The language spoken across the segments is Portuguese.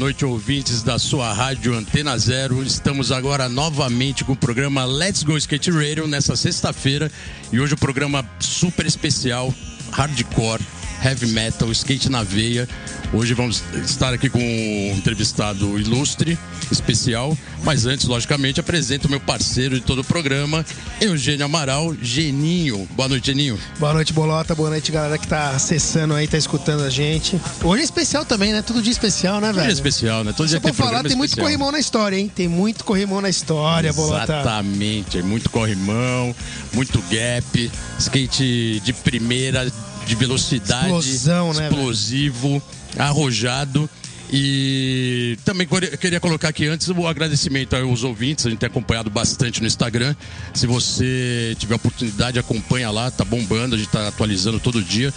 Noite, ouvintes da sua rádio Antena Zero. Estamos agora novamente com o programa Let's Go Skate Radio nessa sexta-feira. E hoje o programa super especial, hardcore, heavy metal, skate na veia. Hoje vamos estar aqui com um entrevistado ilustre, especial. Mas antes, logicamente, apresento o meu parceiro de todo o programa, Eugênio Amaral, Geninho. Boa noite, Geninho. Boa noite, Bolota. Boa noite, galera que tá acessando aí, tá escutando a gente. Hoje é especial também, né? Todo dia especial, né, velho? Todo dia especial, né? Todo dia Só pra tem falar, tem muito especial. corrimão na história, hein? Tem muito corrimão na história, Bolota. Exatamente, é muito corrimão, muito gap, skate de primeira, de velocidade, Explosão, né, explosivo, arrojado. E também queria- queria colocar aqui antes o agradecimento aos ouvintes, a gente tem acompanhado bastante no Instagram. Se você tiver oportunidade, acompanha lá, tá bombando, a gente tá atualizando todo dia.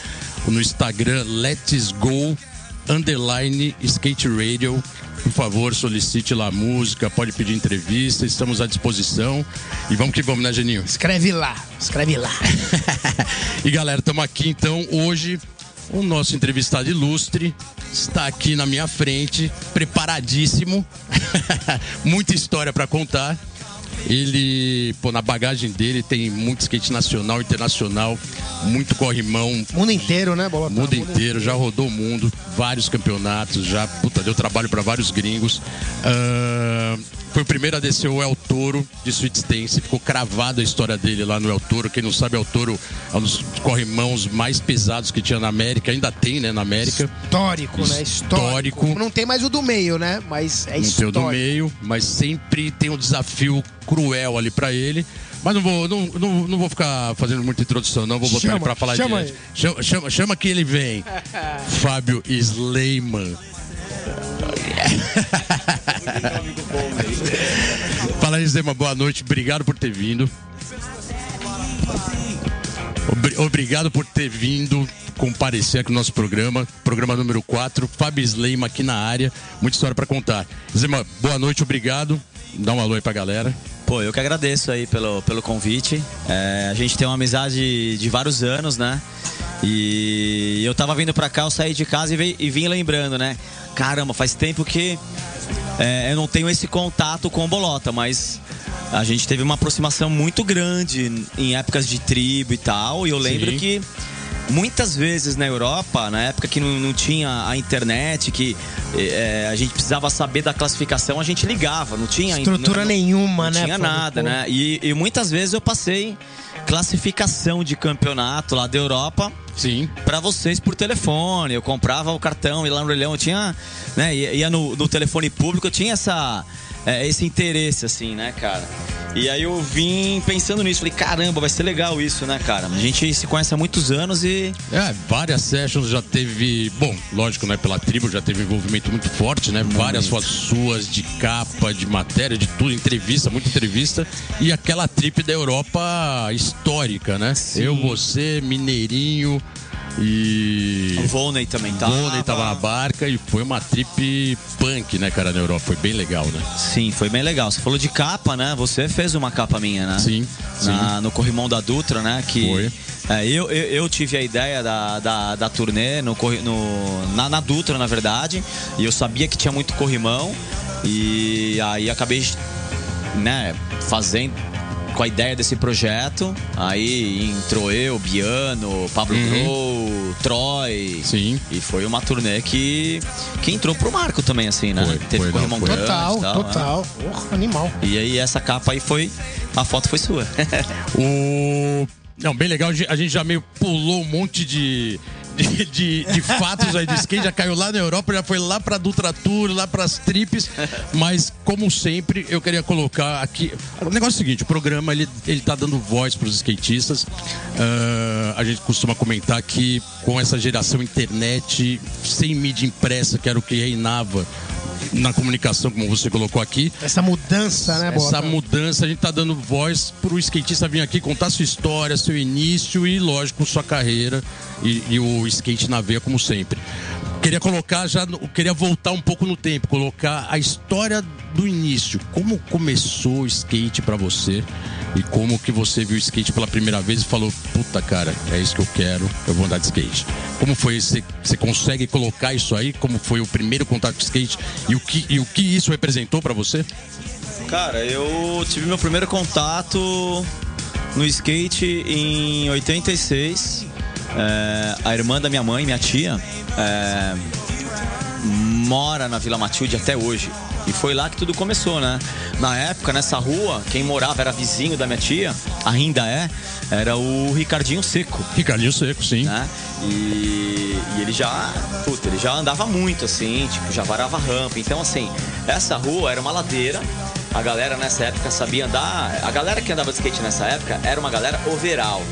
No Instagram, Let's Go Underline Skate Radio. Por favor, solicite lá a música, pode pedir entrevista, estamos à disposição. E vamos que vamos, né, Geninho? Escreve lá, escreve lá. E galera, estamos aqui então hoje. O nosso entrevistado ilustre está aqui na minha frente, preparadíssimo. Muita história para contar. Ele, pô, na bagagem dele tem muito skate nacional, internacional, muito corrimão, Mundo inteiro, né, Bolota? mundo inteiro, já rodou o mundo, vários campeonatos, já puta, deu trabalho para vários gringos. Ah, foi o primeiro a descer o El Toro de Sweet Stance, ficou cravada a história dele lá no El Toro. Quem não sabe, El Toro é um dos corrimãos mais pesados que tinha na América, ainda tem, né, na América. Histórico, né? Histórico. Histórico. Não tem mais o do meio, né? Mas é Não tem o histórico. do meio, mas sempre tem um desafio cruel ali para ele. Mas não vou, não, não, não vou ficar fazendo muita introdução, não. Vou botar Chama, ele pra falar chama diante. Chama, chama, chama que ele vem. Fábio Sleiman. Fala aí, Sleiman. Boa noite. Obrigado por ter vindo. Obri- Obrigado por ter vindo comparecer aqui no nosso programa, programa número 4, Fábio Sleima aqui na área, muita história para contar. Zema, boa noite, obrigado. Dá um alô aí pra galera. Pô, eu que agradeço aí pelo, pelo convite. É, a gente tem uma amizade de vários anos, né? E eu tava vindo pra cá, eu saí de casa e, veio- e vim lembrando, né? Caramba, faz tempo que é, eu não tenho esse contato com o Bolota, mas a gente teve uma aproximação muito grande em épocas de tribo e tal. E eu lembro Sim. que muitas vezes na Europa, na época que não, não tinha a internet, que é, a gente precisava saber da classificação, a gente ligava, não tinha Estrutura não- nenhuma, não né? tinha Fábio? nada, né? E, e muitas vezes eu passei classificação de campeonato lá da Europa Sim. pra vocês por telefone. Eu comprava o cartão, ia lá no leilão, eu tinha, né, ia ia no, no telefone público, eu tinha essa é, esse interesse assim, né, cara? E aí eu vim pensando nisso, falei, caramba, vai ser legal isso, né, cara? A gente se conhece há muitos anos e É, várias sessions já teve. Bom, lógico, né? Pela tribo já teve envolvimento muito forte, né? Várias fotos suas de capa, de matéria, de tudo, entrevista, muita entrevista. E aquela trip da Europa histórica, né? Eu, você, Mineirinho e. o Volney também tá. Volney tava na barca e foi uma trip punk, né, cara, na Europa. Foi bem legal, né? Sim, foi bem legal. Você falou de capa, né? Você fez uma capa minha, né? Sim, sim. Na- no Corrimão da Dutra, né? Que Foi. É, eu, eu, eu tive a ideia da, da, da turnê no, no, na, na Dutra, na verdade. E eu sabia que tinha muito corrimão. E aí acabei né, fazendo com a ideia desse projeto. Aí entrou eu, Biano, Pablo Gro, Troy. Uhum. Sim. E foi uma turnê que, que entrou pro marco também, assim, né? Foi, Teve foi, não, foi. Total, tal, né? total. Porra, animal. E aí essa capa aí foi. A foto foi sua. O. Não, bem legal, a gente já meio pulou um monte de. De, de, de fatos aí de skate, já caiu lá na Europa, já foi lá pra Dutra Tour, lá pras trips, mas como sempre, eu queria colocar aqui. O negócio é o seguinte: o programa ele, ele tá dando voz pros skatistas. Ah, a gente costuma comentar que com essa geração internet, sem mídia impressa, que era o que reinava na comunicação, como você colocou aqui. Essa mudança, né, Bota? Essa mudança, a gente tá dando voz pro skatista vir aqui contar sua história, seu início e, lógico, sua carreira e, e o skate na veia, como sempre. Queria colocar já, queria voltar um pouco no tempo, colocar a história do início. Como começou o skate pra você e como que você viu o skate pela primeira vez e falou: puta cara, é isso que eu quero, eu vou andar de skate. Como foi? Você, você consegue colocar isso aí? Como foi o primeiro contato com o skate e o que, e o que isso representou pra você? Cara, eu tive meu primeiro contato no skate em 86. É, a irmã da minha mãe, minha tia, é, mora na Vila Matilde até hoje. E foi lá que tudo começou, né? Na época, nessa rua, quem morava era vizinho da minha tia, ainda é, era o Ricardinho Seco Ricardinho Seco, sim. né? E, e ele já, puta, ele já andava muito assim, tipo, já varava rampa. Então, assim, essa rua era uma ladeira. A galera nessa época sabia andar. A galera que andava de skate nessa época era uma galera overall.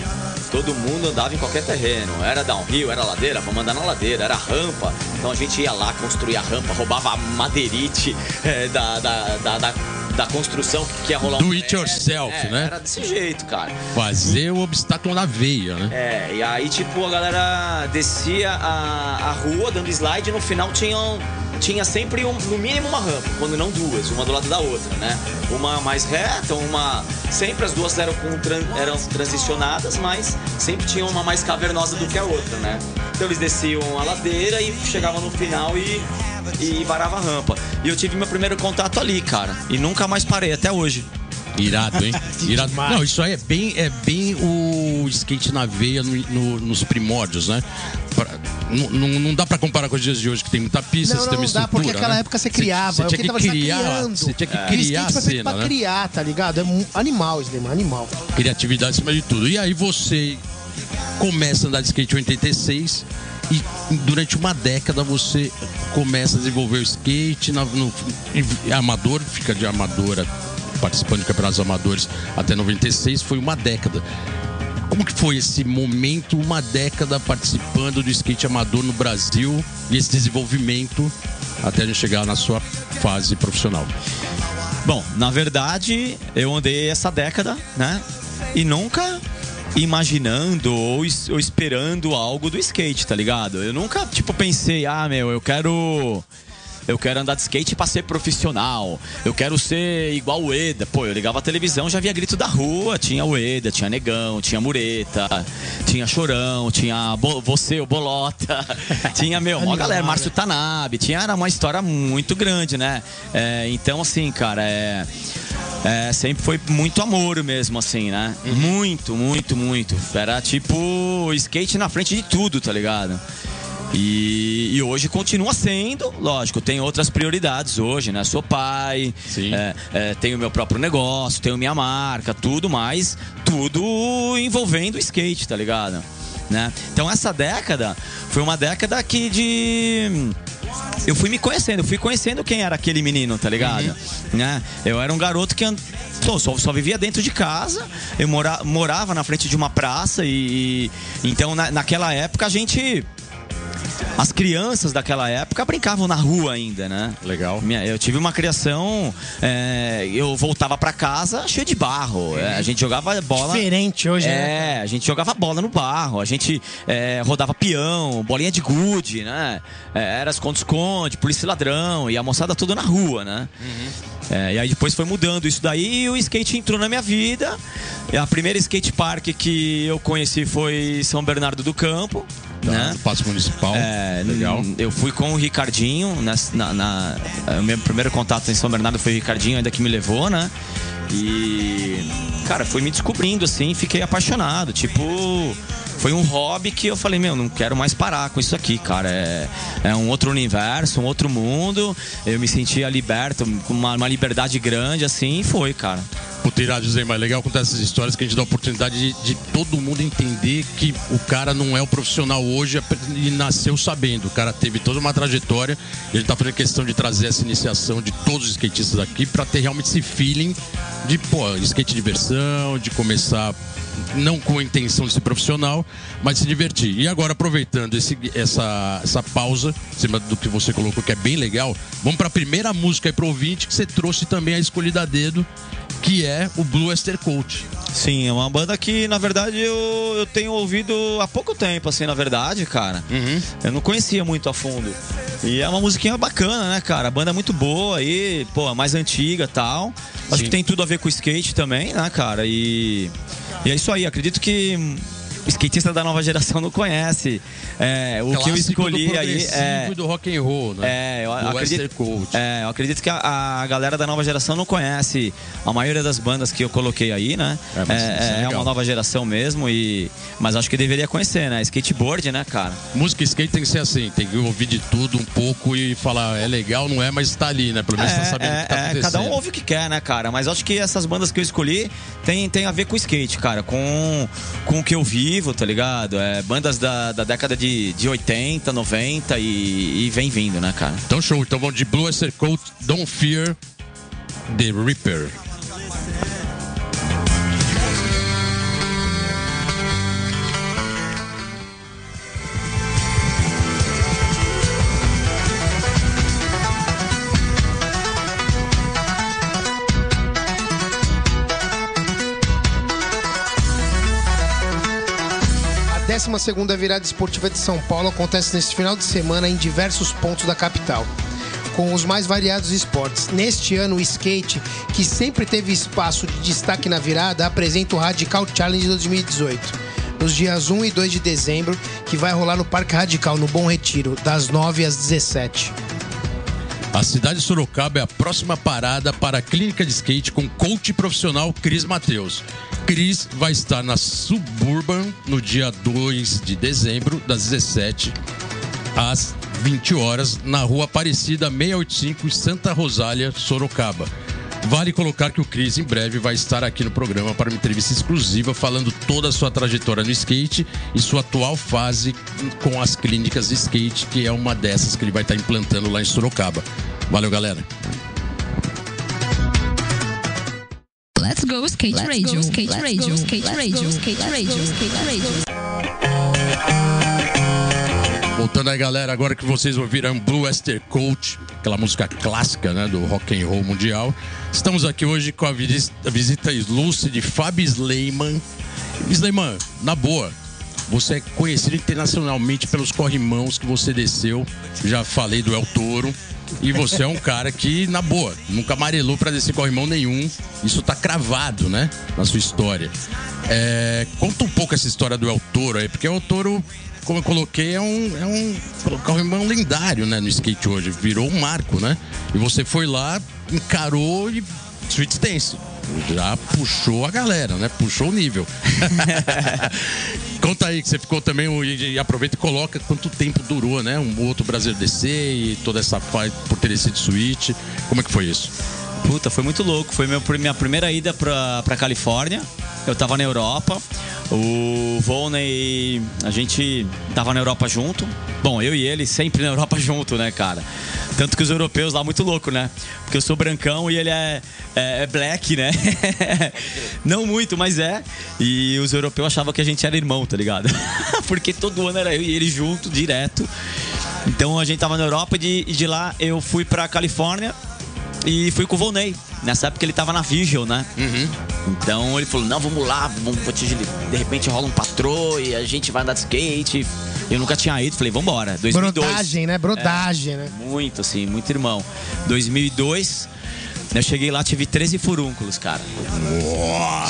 Todo mundo andava em qualquer terreno. Era downhill, era ladeira, vamos andar na ladeira, era rampa. Então a gente ia lá construir a rampa, roubava a madeirite eh, da, da, da, da, da construção que ia rolar Do um it yourself, É, né? Era desse jeito, cara. Fazer o obstáculo na veia, né? É, e aí, tipo, a galera descia a, a rua dando slide e no final tinham, tinha sempre, um, no mínimo, uma rampa, quando não duas, uma do lado da outra, né? Uma mais reta, uma. Sempre as duas eram, com tran- eram transicionadas, mas sempre tinha uma mais cavernosa do que a outra, né? Então eles desciam a ladeira e chegavam no final e, e varava a rampa. E eu tive meu primeiro contato ali, cara. E nunca mais parei, até hoje. Irado, hein? Irado. Não, isso aí é bem, é bem o skate na veia no- no- nos primórdios, né? Pra- não, não- não dá pra comparar com os dias de hoje, que tem muita pista, Não, você tem não, uma não dá, porque naquela né? época você criava. Você, é tinha que criar, você tinha que o criar a cena, pra né? criar, tá ligado? É mu- animal, Sleiman, animal. Criatividade acima de tudo. E aí você começa a andar de skate em 86 e durante uma década você começa a desenvolver o skate na, no, amador, fica de amadora participando de campeonatos amadores até 96, foi uma década. Como que foi esse momento, uma década participando do skate amador no Brasil e esse desenvolvimento até a gente chegar na sua fase profissional? Bom, na verdade, eu andei essa década, né? E nunca imaginando ou, ou esperando algo do skate, tá ligado? Eu nunca, tipo, pensei, ah, meu, eu quero. Eu quero andar de skate pra ser profissional. Eu quero ser igual o Eda. Pô, eu ligava a televisão, já via grito da rua. Tinha o Eda, tinha Negão, tinha Mureta, tinha Chorão, tinha Bo- você, o Bolota. tinha, meu, uma galera, Márcio Tanabe. Tinha, era uma história muito grande, né? É, então, assim, cara, é. É, sempre foi muito amor mesmo, assim, né? Muito, muito, muito. Era tipo skate na frente de tudo, tá ligado? E, e hoje continua sendo, lógico, tem outras prioridades hoje, né? Sou pai, é, é, tenho meu próprio negócio, tenho minha marca, tudo mais, tudo envolvendo o skate, tá ligado? Né? Então essa década foi uma década que de eu fui me conhecendo, eu fui conhecendo quem era aquele menino, tá ligado? Né? Eu era um garoto que and- pô, só, só vivia dentro de casa, eu mora, morava na frente de uma praça e, e- então na- naquela época a gente as crianças daquela época brincavam na rua ainda, né? Legal. Minha- Eu tive uma criação, é, eu voltava pra casa cheio de barro, é, a gente jogava bola. Diferente hoje, né? É, a gente jogava bola no barro, a gente é, rodava peão, bolinha de gude, né? É, era esconde-esconde, polícia e ladrão, e a moçada toda na rua, né? É, e aí depois foi mudando isso daí e o skate entrou na minha vida. E a primeira skate park que eu conheci foi São Bernardo do Campo, Tá? né? Passo municipal. É, Legal. Eu fui com o Ricardinho, nas- na, na- o meu primeiro contato em São Bernardo foi o Ricardinho, ainda que me levou, né? E, cara, fui me descobrindo assim, fiquei apaixonado. Tipo, foi um hobby que eu falei, meu, não quero mais parar com isso aqui, cara. É, é um outro universo, um outro mundo. Eu me sentia liberto, com uma, uma liberdade grande, assim, e foi, cara. Puta, irado, José, mas legal contar essas histórias que a gente dá a oportunidade de, de todo mundo entender que o cara não é o profissional hoje e nasceu sabendo. O cara teve toda uma trajetória e gente tá fazendo questão de trazer essa iniciação de todos os skatistas aqui para ter realmente esse feeling de, pô, skate diversão, de começar não com a intenção de ser profissional, mas se divertir. E agora, aproveitando esse, essa, essa pausa, em cima do que você colocou, que é bem legal, vamos para a primeira música aí pro ouvinte, que você trouxe também a escolhida a dedo, que é o Blue Esther Coach. Sim, é uma banda que, na verdade, eu, eu tenho ouvido há pouco tempo, assim, na verdade, cara. Uhum. Eu não conhecia muito a fundo. E é uma musiquinha bacana, né, cara? A banda é muito boa aí, pô, mais antiga tal. Acho Sim. que tem tudo a ver com skate também, né, cara? E, e é isso aí, acredito que o skatista da nova geração não conhece. É, o que eu escolhi aí é. do rock and roll, né? É, eu acredito, é, eu acredito que a, a galera da nova geração não conhece a maioria das bandas que eu coloquei aí, né? É, isso é é, legal. uma nova geração mesmo, e mas acho que deveria conhecer, né? Skateboard, né, cara? Música skate tem que ser assim, tem que ouvir de tudo um pouco e falar, é legal, não é, mas tá ali, né? Pelo menos tá sabendo o que tá é, acontecendo. cada um ouve o que quer, né, cara? Mas acho que essas bandas que eu escolhi tem, tem a ver com skate, cara, com, com o que eu vivo, tá ligado? É, bandas da, da década de, de 80, 90 e, e vem vindo, né, cara? Então show, então vamos de Blue Esther Coach, Don't Fear the Reaper. 12ª virada esportiva de São Paulo acontece neste final de semana em diversos pontos da capital, com os mais variados esportes. Neste ano, o skate, que sempre teve espaço de destaque na virada, apresenta o Radical Challenge 2018. Nos dias 1 e 2 de dezembro, que vai rolar no Parque Radical, no Bom Retiro, das 9 às 17. A cidade de Sorocaba é a próxima parada para a clínica de skate com coach profissional Cris Mateus. Cris vai estar na Suburban no dia 2 de dezembro, das 17 às 20 horas, na rua Aparecida 685, em Santa Rosália, Sorocaba. Vale colocar que o Cris em breve vai estar aqui no programa para uma entrevista exclusiva falando toda a sua trajetória no skate e sua atual fase com as clínicas de skate, que é uma dessas que ele vai estar implantando lá em Sorocaba. Valeu, galera. Let's go skate radio. skate radio. skate radio. skate radio. skate radio. Voltando aí, galera, agora que vocês ouviram Blue Esther Coach, aquela música clássica, né, do rock and roll mundial. Estamos aqui hoje com a visita, ilustre de Fábio Sleiman. Sleiman, na boa, você é conhecido internacionalmente pelos corrimãos que você desceu. Já falei do El Toro. E você é um cara que, na boa, nunca amarelou pra descer corrimão nenhum. Isso tá cravado, né? Na sua história. É, conta um pouco essa história do El Toro aí, porque o El Toro, como eu coloquei, é um, é um corrimão lendário, né? No skate hoje. Virou um marco, né? E você foi lá, encarou e Sweet Dance. Já puxou a galera, né? Puxou o nível. Conta aí que você ficou também e, aproveita e coloca quanto tempo durou, né? Um outro brasileiro descer e toda essa fase por ter sido suíte. Como é que foi isso? Puta, foi muito louco. Foi meu, minha primeira ida pra, pra Califórnia. Eu tava na Europa. O Volney, a gente tava na Europa junto. Bom, eu e ele sempre na Europa junto, né, cara? Tanto que os europeus lá, muito louco, né? Porque eu sou brancão e ele é, é, é black, né? Não muito, mas é. E os europeus achavam que a gente era irmão, tá ligado? Porque todo ano era eu e ele junto, direto. Então a gente tava na Europa e de, de lá eu fui pra Califórnia e fui com o Volney. Nessa época ele tava na Vigil, né? Então ele falou: Não, vamos lá, vamos, vou te- de repente rola um patrô e a gente vai andar de skate. Eu nunca tinha ido, falei: Vambora. 2002. Brodagem, né? Brodagem, né? Muito, assim, muito irmão. 2002, eu cheguei lá, tive 13 furúnculos, cara.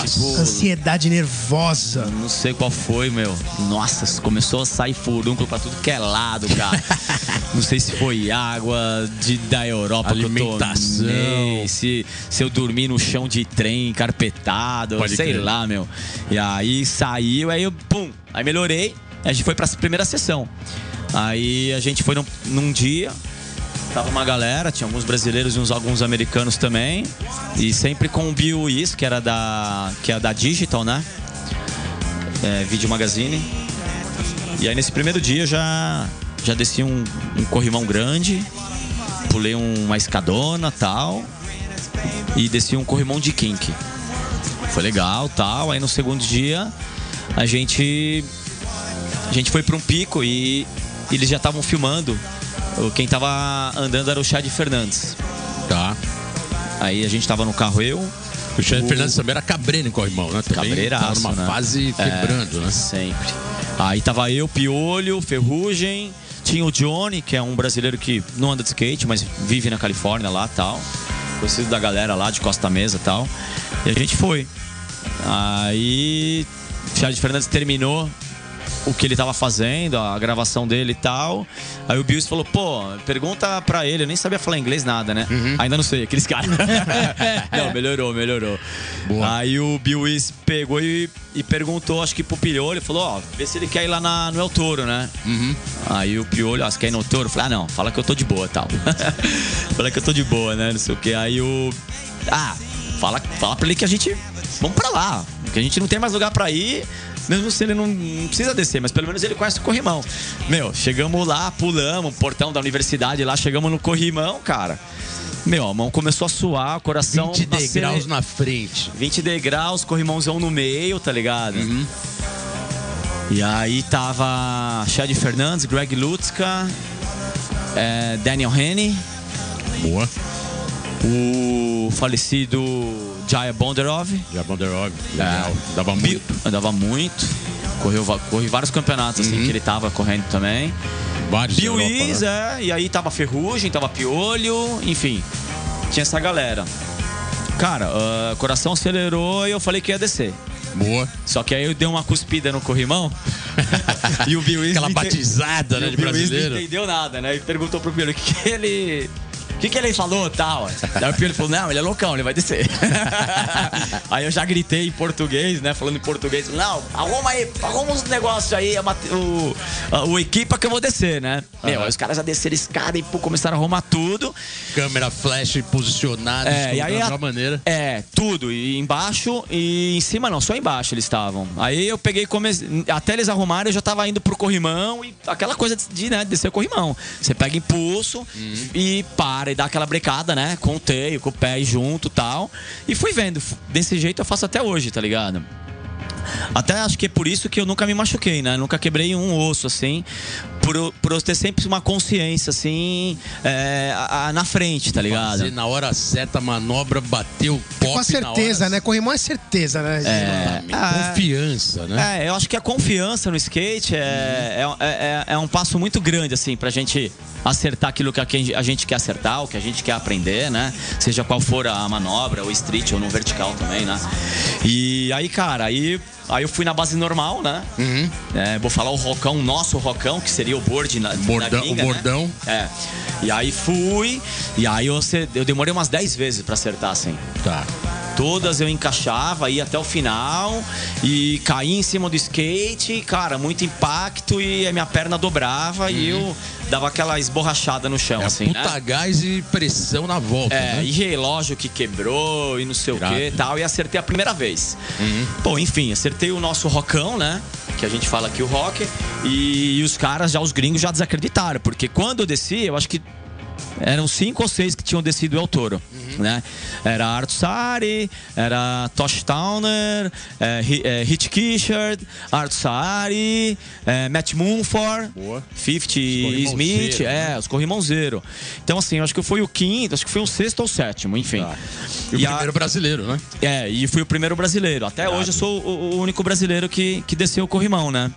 Tipo, Ansiedade nervosa. não sei qual foi, meu. Nossa, começou a sair furúnculo pra tudo que é lado, cara. não sei se foi água de, da Europa Alimentação. que eu tomei, se, se eu dormi no chão de trem encarpetado, Pode sei crer. lá, meu. E aí saiu, aí eu, pum, aí melhorei. A gente foi pra primeira sessão. Aí a gente foi num, num dia, Tava uma galera, tinha alguns brasileiros e uns, alguns americanos também. E sempre com o Bill Is, que era da. que é da Digital, né? É, Video Magazine. E aí nesse primeiro dia já, já desci um, um corrimão grande, pulei um- uma escadona tal. E desci um corrimão de kink. Foi legal tal. Aí no segundo dia a gente. A gente foi para um pico e eles já estavam filmando. O- Quem tava andando era o Chad Fernandes. Tá. Aí a gente tava no carro eu, O chefe Fernandes também era cabreiro em corrimão, né? Também Cabreiraço, tava numa né? fase quebrando, né? Sempre. Aí tava eu, Piolho, Ferrugem, tinha o Johnny, que é um brasileiro que não anda de skate, mas vive na Califórnia lá tal. Conhecido da galera lá de Costa Mesa e tal. E a gente foi. Aí o Chad Fernandes terminou o que ele tava fazendo, a gravação dele e tal. Aí o Bills falou, pô, pergunta pra ele, eu nem sabia falar inglês nada, né? Uhum. Ainda não sei, aqueles caras. não, melhorou, melhorou. Boa. Aí o Bill Wiss pegou e, e perguntou, acho que pro Piolho, ele falou, ó, vê se ele quer ir lá na- no El Toro, né? Uhum. Aí o Piolho, ó, você quer ir no El Toro? Eu falei, ah, não, fala que eu tô de boa tal. fala que eu tô de boa, né? Não sei o que. Aí o. Ah, fala, fala pra ele que a gente. Vamos pra lá. Que a gente não tem mais lugar pra ir. Mesmo se ele não, não precisa descer, mas pelo menos ele conhece o corrimão. Meu, chegamos lá, pulamos, portão da universidade lá, chegamos no corrimão, cara. Meu, a mão começou a suar, o coração. 20 acele- degraus na frente. 20 degraus, corrimãozão no meio, tá ligado? Uhum. E aí tava Chad Fernandes, Greg Lutzka, é, Daniel Henney, Boa. o falecido Jaya Bonderov. Já Bonderov. Legal. Dava Bi- muito. Andava muito. Correu, corri vários campeonatos assim Uhum. que ele tava correndo também. Vários. Bill Is, né? é, e aí tava Ferrugem, tava Piolho, enfim. Tinha essa galera. Cara, o coração acelerou e eu falei que ia descer. Boa. Só que aí eu dei uma cuspida no corrimão. e o Bill Wiz Aquela batizada, né, de Bill brasileiro. não entendeu nada, né? E perguntou pro Piolho o que, que ele. O que, que ele falou tal? Aí o Piolho falou: Não, ele é loucão, ele vai descer. aí eu já gritei em português, né? Falando em português: Não, arruma aí, arruma uns negócios aí, a o, a- o equipa que eu vou descer, né? Meu, aí os caras já desceram escada e pô, começaram a arrumar tudo. Câmera flash posicionada É, e aí a- maneira. É, tudo. E embaixo e em cima não, só embaixo eles estavam. Aí eu peguei, come... até eles arrumarem, eu já tava indo pro corrimão e aquela coisa de, né, descer o corrimão. Você pega impulso e para e dá aquela brecada, né? Com o teio, com o pé junto tal. E fui vendo. Desse jeito eu faço até hoje, tá ligado? Até acho que é por isso que eu nunca me machuquei, né? Nunca quebrei um osso, assim. Por, eu- por eu ter sempre uma consciência, assim, é, a- a- na frente, tá ligado? Fazer na hora certa a manobra, bateu o pop Com a certeza, na hora né? Corrimão é certeza, né? Exatamente. É. Confiança, né? É, eu acho que a confiança no skate é, é, é, é um passo muito grande, assim, pra gente acertar aquilo que a gente quer acertar, o que a gente quer aprender, né? Seja qual for a manobra, ou street, ou no vertical também, né? E aí, cara, aí, aí eu fui na base normal, né? Uhum. É, vou falar o rocão, nosso rocão, que seria o board na, na Bordão- gringa, o né? bordão. É. E aí fui, e aí eu, eu demorei umas 10 vezes pra acertar, assim. Tá. Todas eu encaixava, ia até o final e caí em cima do skate, cara, muito impacto e a minha perna dobrava e eu dava aquela esborrachada no chão, Uhum. É assim, puta né? gás e pressão na volta, É, né? e relógio que quebrou e não sei Irado. o que tal, e acertei a primeira vez. Uhum. Bom, enfim, acertei o nosso rockão, né? Que a gente fala aqui o rock, e, e os caras, já os gringos, já desacreditaram, porque quando eu desci, eu acho que eram cinco ou seis que tinham descido o El Toro, né? Era Arthur Sari, era Tosh Towner, é, é, Hit Kishard, Arthur Sari, é, Matt Mumford, Boa. 50 corrimãozeiro, Smith, né? é, os corrimãozeiro. Então, assim, eu acho que foi o quinto, acho que foi o sexto ou sétimo, enfim. Tá. E o E a- primeiro brasileiro, né? é, e fui o primeiro brasileiro. Até hoje eu sou o, o único brasileiro que, que desceu o corrimão, né?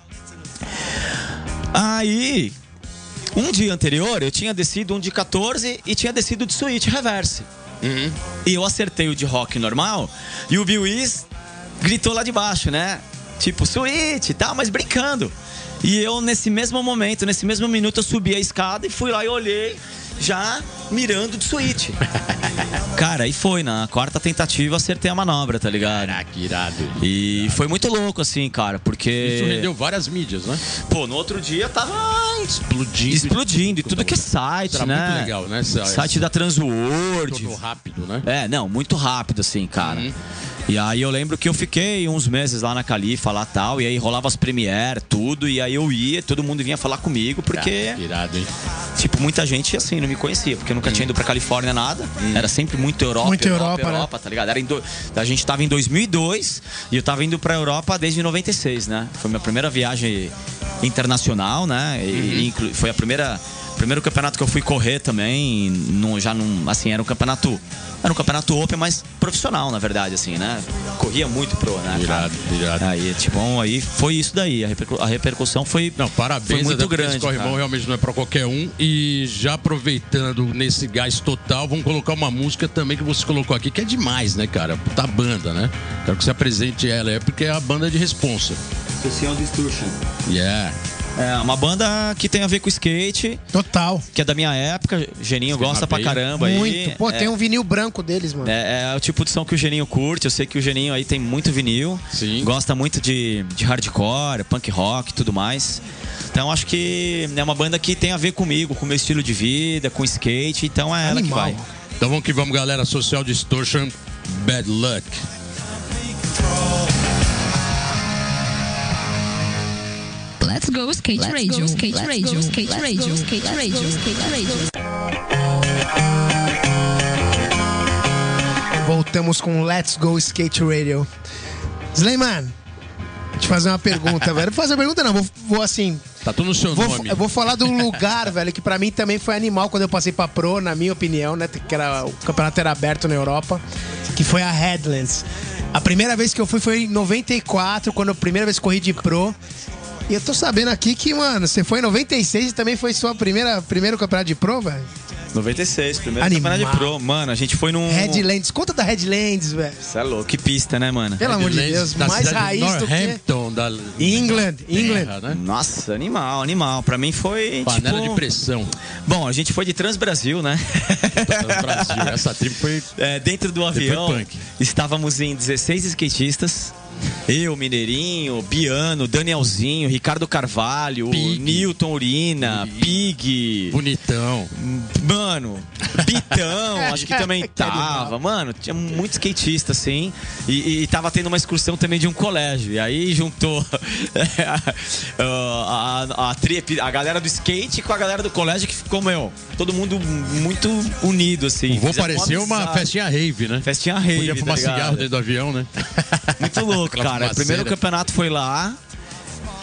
Aí, um dia anterior, eu tinha descido um de 14 e tinha descido de suíte reverse. E eu acertei o de rock normal e o Bill Wiz gritou lá de baixo, né? Tipo, suíte e tal, mas brincando. E eu, nesse mesmo momento, nesse mesmo minuto, eu subi a escada e fui lá e olhei. Já mirando de suíte. Cara, aí foi, na quarta tentativa acertei a manobra, tá ligado? Caraca, irado. E foi muito louco, assim, cara, porque. Isso rendeu várias mídias, né? Pô, no outro dia tava Explodindo. explodindo e tudo que é site, Era né? muito legal, né? Essa- Site da Transworld. Tornou rápido, né? É, não, muito rápido, assim, cara. Uhum. E aí eu lembro que eu fiquei uns meses lá na Califa, lá tal, e aí rolava as premiere, tudo, e aí eu ia, todo mundo vinha falar comigo, porque, irado, hein? tipo, muita gente, assim, não me conhecia, porque eu nunca tinha ido pra Califórnia nada, era sempre muito Europa, Muito Europa, Europa, Europa, né? tá ligado? Era em do... A gente tava em 2002 e eu tava indo pra Europa desde 96, né? Foi minha primeira viagem internacional, né? E inclu- foi a primeira primeiro campeonato que eu fui correr também, num, já num, assim, era um campeonato era um campeonato open, mas profissional, na verdade, assim, né? Corria muito pro, né? cara? Irado, irado. Aí, tipo, bom, aí foi isso daí. A, repercu- a repercussão foi. Não, parabéns, Foi muito grande, Esse corrimão cara. realmente não é pra qualquer um. E já aproveitando nesse gás total, vamos colocar uma música também que você colocou aqui, que é demais, né, cara? Puta banda, né? Quero que você apresente ela, é porque é a banda de responsa. Social Destruction. Yeah. É, uma banda que tem a ver com skate, Total. que é da minha época. Geninho Esquema gosta pra caramba aí. Muito. Pô, é, tem um vinil branco deles, mano. É, é o tipo de som que o Geninho curte. Eu sei que o Geninho aí tem muito vinil. Sim. Gosta muito de, de hardcore, punk rock e tudo mais. Então acho que é uma banda que tem a ver comigo, com o meu estilo de vida, com skate. Então é ela Animal. que vai. Então vamos que vamos, galera. Social Distortion, Bad Luck. Let's go skate radio, skate radio, skate radio, skate radio, skate radio. Voltamos com Let's Go Skate Radio. Slayman, te fazer uma pergunta, velho. Vou fazer uma pergunta, não, vou, vou assim. Tá tudo no seu Vou, nome. eu vou falar de um lugar, velho, que pra mim também foi animal quando eu passei pra Pro, na minha opinião, né? Que era, o campeonato era aberto na Europa, que foi a Headlands. A primeira vez que eu fui foi em 94, quando a primeira vez corri de Pro. E eu tô sabendo aqui que, mano, você foi em 96 e também foi sua primeira primeiro campeonato de Pro, velho? 96, primeiro Animal. campeonato de pro. Mano, a gente foi num. Headlands, conta da Headlands, velho. Você é louco, que pista, né, mano? Pelo amor de Deus, da mais cidade raiz do que Northampton, da England, England. Terra, né? Nossa, animal, animal. Pra mim foi. Panela tipo... de pressão Bom, a gente foi de Transbrasil, né? do Brasil. Essa tribo foi É, dentro do avião, estávamos em 16 skatistas. Eu, Mineirinho, Biano, Danielzinho, Ricardo Carvalho, Pig. Newton Urina, Pig. bonitão. Mano, Bitão, acho que também tava. Mano, tinha muito skatista, assim. E, e tava tendo uma excursão também de um colégio. E aí juntou a, a, a, tri- a galera do skate com a galera do colégio que ficou, meu, todo mundo muito unido, assim. Vou parecer uma festinha rave, né? Festinha rave, Podia fumar tá cigarro dentro do avião, né? Muito louco, Cara. O primeiro campeonato foi lá.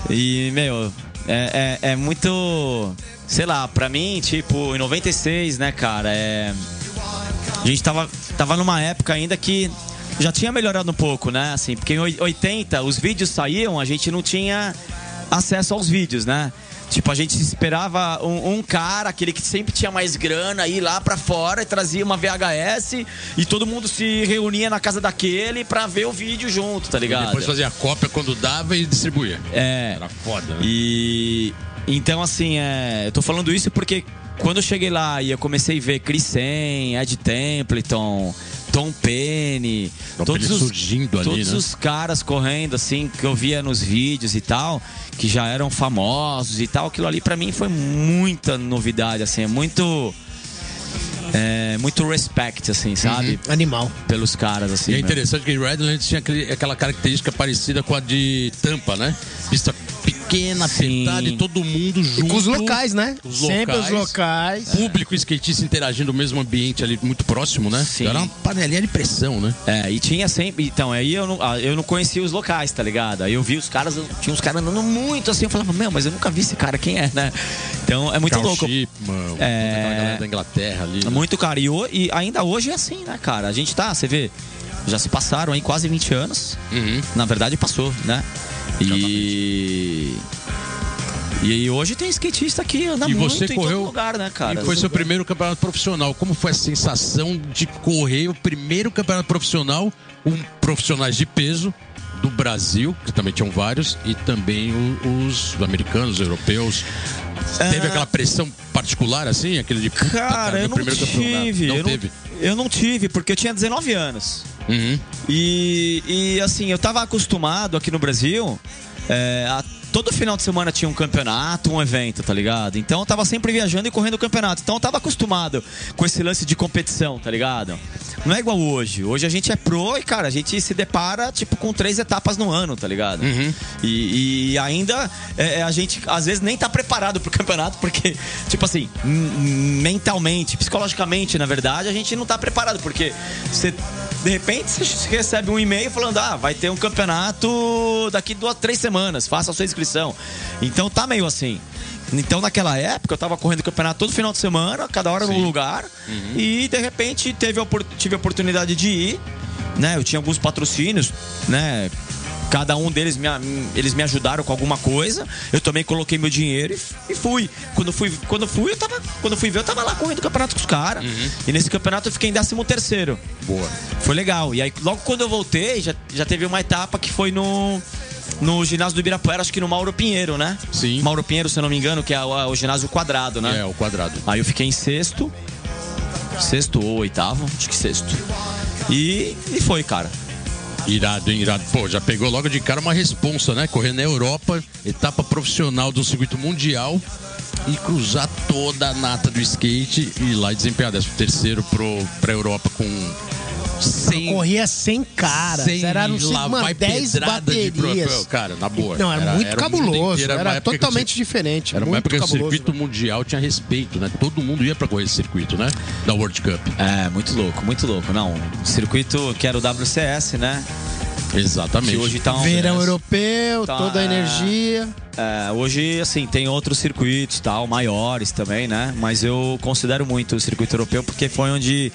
E, meu, é, é, é muito. Sei lá, pra mim, tipo, em 96, né, cara? É, a gente tava, tava numa época ainda que já tinha melhorado um pouco, né? Assim, porque em oi- 80 os vídeos saíam, a gente não tinha acesso aos vídeos, né? Tipo, a gente esperava um, um cara, aquele que sempre tinha mais grana, ir lá pra fora e trazia uma VHS e todo mundo se reunia na casa daquele pra ver o vídeo junto, tá E ligado? depois fazia a cópia quando dava e distribuía. É. Era foda, né? E então assim, é, eu tô falando isso porque quando eu cheguei lá e eu comecei a ver Chris Sen, Ed Templeton, Tom Penny, Tom todos Penny os surgindo ali, todos né? os caras correndo assim que eu via nos vídeos e tal, que já eram famosos e tal, aquilo ali pra mim foi muita novidade assim, é muito é, muito respect assim, sabe? Animal. Pelos caras assim. E é meu. interessante que Redlands tinha aquele- aquela característica parecida com a de Tampa, né? Pista pequena, Sim. apertada e todo mundo junto. E com os locais, né? Os Sempre os locais. Público e skatista interagindo no mesmo ambiente ali, muito próximo, né? Sim. Era uma panelinha de pressão, né? É, e tinha sempre. Então, aí eu não, ah, eu não conhecia os locais, tá ligado? Aí eu vi os caras, eu- tinha uns caras andando muito assim, eu falava, meu, mas eu nunca vi esse cara, quem é, né? Então é muito Carl louco. Shipman, É. aquela galera da Inglaterra ali. É né? Muito caro. E, e ainda hoje é assim, né, cara? A gente tá, você vê, já se passaram aí quase 20 anos. Uhum. Na verdade, passou, né? E. E aí hoje tem skatista que anda E muito você em correu todo lugar, né, cara? E foi seu primeiro campeonato profissional. Como foi a sensação de correr o primeiro campeonato profissional com profissionais de peso do Brasil, que também tinham vários, e também o- os americanos, europeus. Teve aquela pressão particular, assim, aquele de Cara, meu eu não campeonato. tive. Não eu, teve. Não, eu não tive, porque eu tinha 19 anos. Uhum. E, e, assim, eu tava acostumado aqui no Brasil. é, a- todo final de semana tinha um campeonato, um evento, tá ligado? Então eu tava sempre viajando e correndo campeonato. Então eu tava acostumado com esse lance de competição, tá ligado? Não é igual hoje. Hoje a gente é pro e, cara, a gente se depara, tipo, com três etapas no ano, tá ligado? E, e ainda é, a gente, às vezes, nem tá preparado pro campeonato, porque, tipo assim, mentalmente, psicologicamente, na verdade, a gente não tá preparado, porque você. De repente você recebe um e-mail falando: ah, vai ter um campeonato daqui duas, três semanas, faça a sua inscrição. Então tá meio assim. Então naquela época eu tava correndo campeonato todo final de semana, cada hora num lugar. E de repente teve tive a oportunidade de ir. Né? Eu tinha alguns patrocínios, né? Cada um deles me, eles me ajudaram com alguma coisa. Eu também coloquei meu dinheiro e, e fui. Quando fui, quando fui, eu tava, quando fui ver, eu tava lá correndo campeonato com os caras. E nesse campeonato eu fiquei em 13 terceiro. Boa. Foi legal. E aí, logo quando eu voltei, já, já teve uma etapa que foi no. No ginásio do Ibirapuera, acho que no Mauro Pinheiro, né? Sim. Mauro Pinheiro, se eu não me engano, que é o, o ginásio quadrado, né? É, o quadrado. Aí eu fiquei em sexto. Sexto ou oitavo, acho que sexto. E, e foi, cara. Irado, hein, irado. Pô, já pegou logo de cara uma responsa, né? Correr na Europa, etapa profissional do circuito mundial e cruzar toda a nata do skate e ir lá desempenhar. Décimo terceiro pro, pra Europa com 100... Corria sem caras. Sem era no lá mano, vai 10 pedrada de baterias. troféu. Cara, na boa. Não, era, muito o mundo cabuloso. inteiro, Era totalmente cir- diferente. Era uma muito época que o cabuloso. circuito mundial tinha respeito, né? Todo mundo ia pra correr esse circuito, né? Da World Cup. É, muito louco, muito louco. Não, o circuito que era o WCS, né? Exatamente. Que hoje tá um. Verão europeu, Tá, toda a é. energia. É, hoje, assim, tem outros circuitos tal, maiores também, né? Mas eu considero muito o circuito europeu porque foi onde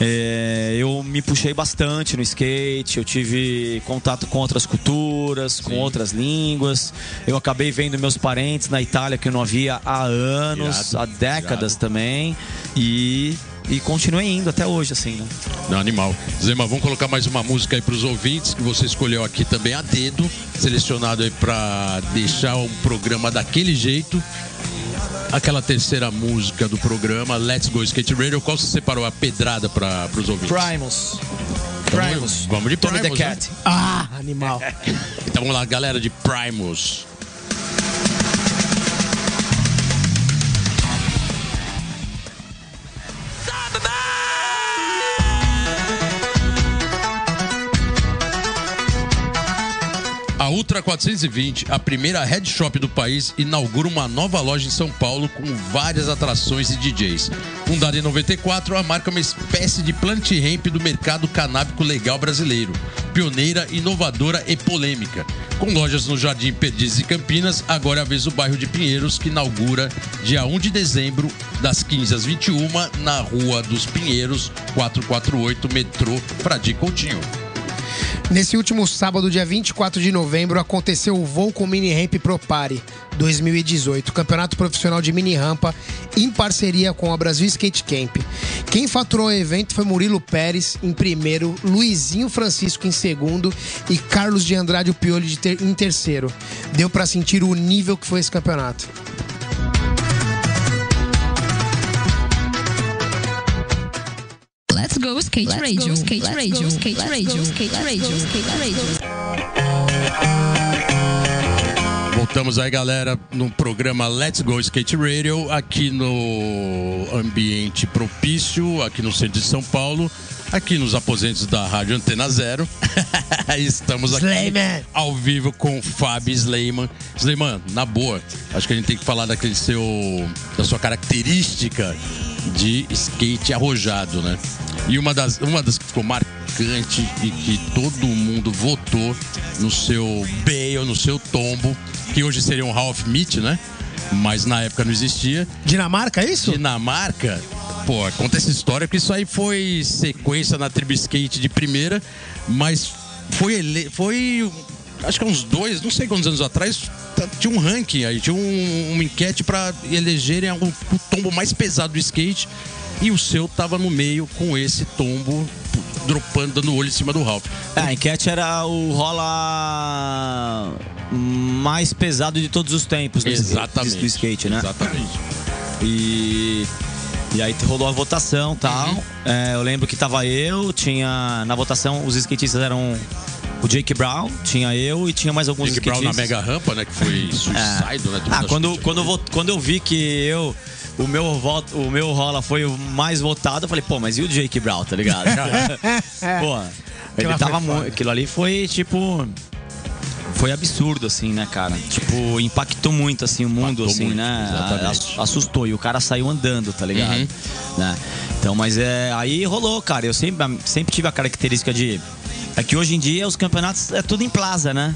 é, eu me puxei bastante no skate, eu tive contato com outras culturas, com outras línguas. Eu acabei vendo meus parentes na Itália que eu não havia há anos, Irado, há décadas irado. também. E, e continuei indo até hoje, assim, né? Não, animal. Zema, vamos colocar mais uma música aí pros ouvintes que você escolheu aqui também a dedo, selecionado aí pra deixar o programa daquele jeito. Aquela terceira música do programa, Let's Go Skate Radio, qual você separou a pedrada para pros ouvintes? Primus. Vamos- Primus. vamos de Tony Primus, the né? Cat. Ah, animal. Então vamos lá, galera de Primus. Ultra 420, a primeira head shop do país, inaugura uma nova loja em São Paulo com várias atrações e DJs. Fundada em 94, a marca é uma espécie de plant ramp do mercado canábico legal brasileiro. Pioneira, inovadora e polêmica. Com lojas no Jardim Perdizes e Campinas, agora é a vez do bairro de Pinheiros, que inaugura dia 1 de dezembro, das 15 às 21, na Rua dos Pinheiros, 448, metrô Fradi Coutinho. Nesse último sábado, dia 24 de novembro, aconteceu o Voo com Mini Ramp Pro Party 2018, campeonato profissional de mini rampa em parceria com a Brasil Skate Camp. Quem faturou o evento foi Murilo Pérez em primeiro, Luizinho Francisco em segundo e Carlos de Andrade de ter- em terceiro. Deu pra sentir o nível que foi esse campeonato. Let's go skate Let's radio, go, skate let's radio, go, skate let's radio, go, skate radio, skate let's radio. Voltamos aí, galera, no programa Let's Go Skate Radio, aqui no ambiente propício, aqui no centro de São Paulo, aqui nos aposentos da Rádio Antena Zero. Estamos aqui Slayman. ao vivo com Fábio Sleiman. Sleiman, na boa, acho que a gente tem que falar daquele seu, da sua característica de skate arrojado, né? E uma das, uma das que ficou marcante e que todo mundo votou no seu Bale, no seu tombo, que hoje seria um Half Meat, né? Mas na época não existia. Dinamarca, é isso? Dinamarca, pô, conta essa história que isso aí foi sequência na tribo skate de primeira, mas foi ele... foi acho que há uns dois, não sei quantos anos atrás, tinha um ranking aí, tinha um, uma enquete pra elegerem o, o tombo mais pesado do skate. E o seu tava no meio com esse tombo dropando, dando olho em cima do Ralph. É, a enquete era o rola mais pesado de todos os tempos do, Exatamente. do skate, né? Exatamente. E, e aí rolou a votação e tal. Uhum. É, eu lembro que tava eu, tinha. Na votação, os skatistas eram o Jake Brown, tinha eu e tinha mais alguns Jake Brown na mega rampa, né? Que foi suicide, né? Todo Ah, mundo quando, quando, eu quando eu vi que eu. O meu, voto, o meu rola foi o mais votado, eu falei, pô, mas e o Jake Brown, tá ligado? pô, ele Aquilo tava muito. Aquilo ali foi tipo. Foi absurdo, assim, né, cara? Tipo, impactou muito, assim, o mundo, Impactou assim, muito, né? exatamente. Ass- Assustou. E o cara saiu andando, tá ligado? Uhum. Né? Então, mas é. Aí rolou, cara. Eu sempre, sempre tive a característica de. É que hoje em dia os campeonatos é tudo em plaza, né?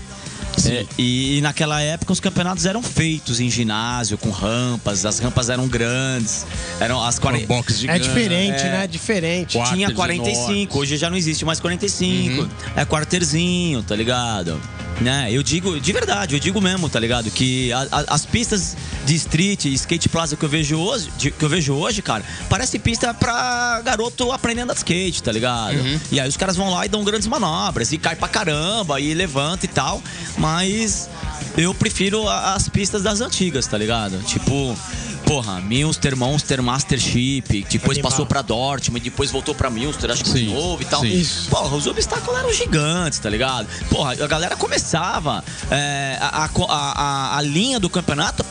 É, e, e naquela época os campeonatos eram feitos em ginásio, com rampas, as rampas eram grandes, eram as Um 40. box É diferente, É. né? Diferente. Qua- Tinha Quarters 45, enormes. hoje já não existe mais 45. É quarterzinho, tá ligado? Né? Eu digo, de verdade, eu digo mesmo, tá ligado? Que a- a- as pistas de street e skate plaza que eu vejo hoje, de- que eu vejo hoje, cara, parece pista pra garoto aprendendo a skate, tá ligado? E aí os caras vão lá e dão grandes manobras, e cai pra caramba, e levanta e tal. Mas eu prefiro as pistas das antigas, tá ligado? Tipo, porra, Milster, Monster, Mastership, depois Animal. passou pra Dortmund, depois voltou pra Milster, acho que Sim, de novo e tal. sim. Isso. Porra, os obstáculos eram gigantes, tá ligado? Porra, a galera começava é, a, a, a- a linha do campeonato